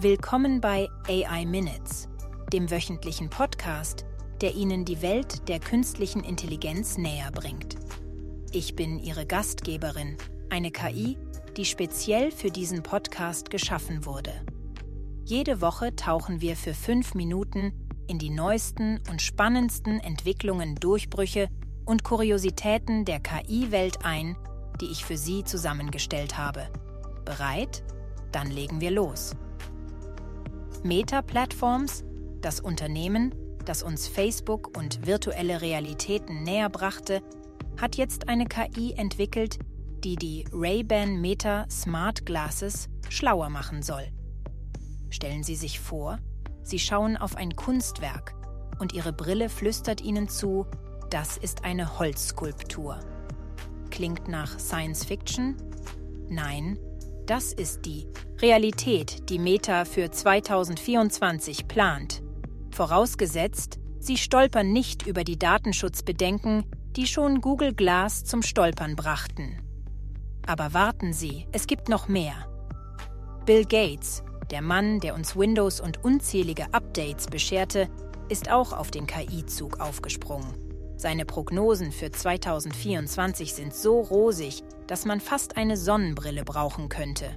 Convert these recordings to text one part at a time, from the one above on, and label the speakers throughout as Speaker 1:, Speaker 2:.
Speaker 1: Willkommen bei AI Minutes, dem wöchentlichen Podcast, der Ihnen die Welt der künstlichen Intelligenz näher bringt. Ich bin Ihre Gastgeberin, eine KI, die speziell für diesen Podcast geschaffen wurde. Jede Woche tauchen wir für fünf Minuten in die neuesten und spannendsten Entwicklungen, Durchbrüche und Kuriositäten der KI-Welt ein, die ich für Sie zusammengestellt habe. Bereit? Dann legen wir los. Meta Platforms, das Unternehmen, das uns Facebook und virtuelle Realitäten näher brachte, hat jetzt eine KI entwickelt, die die Ray-Ban Meta Smart Glasses schlauer machen soll. Stellen Sie sich vor, Sie schauen auf ein Kunstwerk und Ihre Brille flüstert Ihnen zu, das ist eine Holzskulptur. Klingt nach Science Fiction? Nein, das ist die Realität, die Meta für 2024 plant. Vorausgesetzt, Sie stolpern nicht über die Datenschutzbedenken, die schon Google Glass zum Stolpern brachten. Aber warten Sie, es gibt noch mehr. Bill Gates, der Mann, der uns Windows und unzählige Updates bescherte, ist auch auf den KI-Zug aufgesprungen. Seine Prognosen für 2024 sind so rosig, dass man fast eine Sonnenbrille brauchen könnte.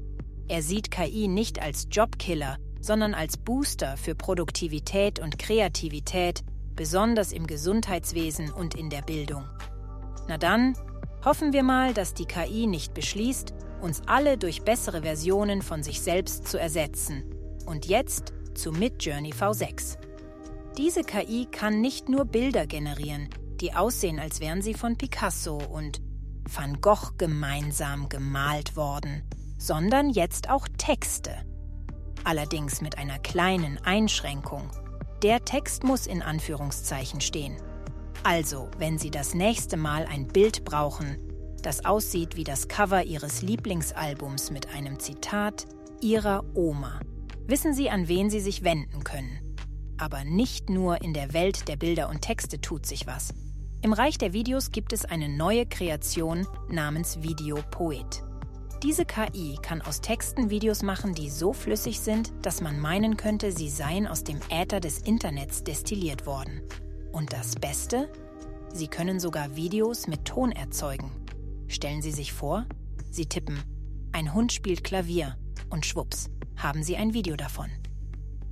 Speaker 1: Er sieht KI nicht als Jobkiller, sondern als Booster für Produktivität und Kreativität, besonders im Gesundheitswesen und in der Bildung. Na dann, hoffen wir mal, dass die KI nicht beschließt, uns alle durch bessere Versionen von sich selbst zu ersetzen. Und jetzt zu Midjourney V6. Diese KI kann nicht nur Bilder generieren, die aussehen, als wären sie von Picasso und Van Gogh gemeinsam gemalt worden, sondern jetzt auch Texte. Allerdings mit einer kleinen Einschränkung. Der Text muss in Anführungszeichen stehen. Also, wenn Sie das nächste Mal ein Bild brauchen, das aussieht wie das Cover Ihres Lieblingsalbums mit einem Zitat Ihrer Oma, wissen Sie, an wen Sie sich wenden können. Aber nicht nur in der Welt der Bilder und Texte tut sich was. Im Reich der Videos gibt es eine neue Kreation namens Videopoet. Diese KI kann aus Texten Videos machen, die so flüssig sind, dass man meinen könnte, sie seien aus dem Äther des Internets destilliert worden. Und das Beste? Sie können sogar Videos mit Ton erzeugen. Stellen Sie sich vor, Sie tippen, ein Hund spielt Klavier und schwupps, haben Sie ein Video davon.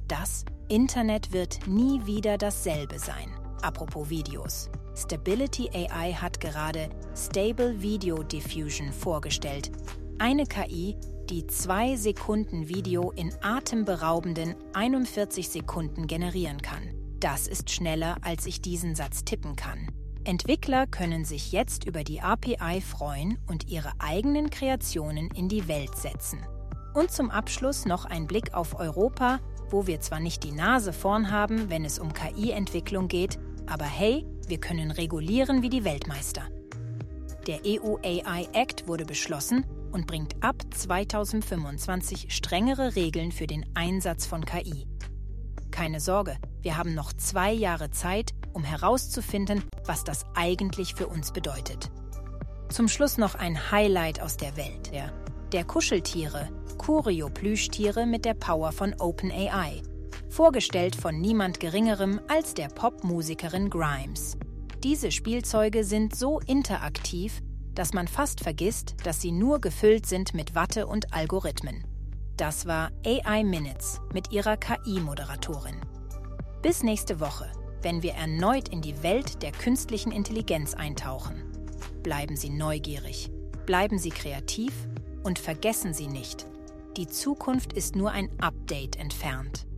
Speaker 1: Das Internet wird nie wieder dasselbe sein. Apropos Videos. Stability AI hat gerade Stable Video Diffusion vorgestellt, eine KI, die zwei Sekunden Video in atemberaubenden 41 Sekunden generieren kann. Das ist schneller, als ich diesen Satz tippen kann. Entwickler können sich jetzt über die API freuen und ihre eigenen Kreationen in die Welt setzen. Und zum Abschluss noch ein Blick auf Europa, wo wir zwar nicht die Nase vorn haben, wenn es um KI-Entwicklung geht, aber hey, wir können regulieren wie die Weltmeister. Der EU AI Act wurde beschlossen und bringt ab 2025 strengere Regeln für den Einsatz von KI. Keine Sorge, wir haben noch zwei Jahre Zeit, um herauszufinden, was das eigentlich für uns bedeutet. Zum Schluss noch ein Highlight aus der Welt. Der, der Kuscheltiere, Curio-Plüschtiere mit der Power von OpenAI vorgestellt von niemand Geringerem als der Popmusikerin Grimes. Diese Spielzeuge sind so interaktiv, dass man fast vergisst, dass sie nur gefüllt sind mit Watte und Algorithmen. Das war AI Minutes mit ihrer KI-Moderatorin. Bis nächste Woche, wenn wir erneut in die Welt der künstlichen Intelligenz eintauchen. Bleiben Sie neugierig, bleiben Sie kreativ und vergessen Sie nicht, die Zukunft ist nur ein Update entfernt.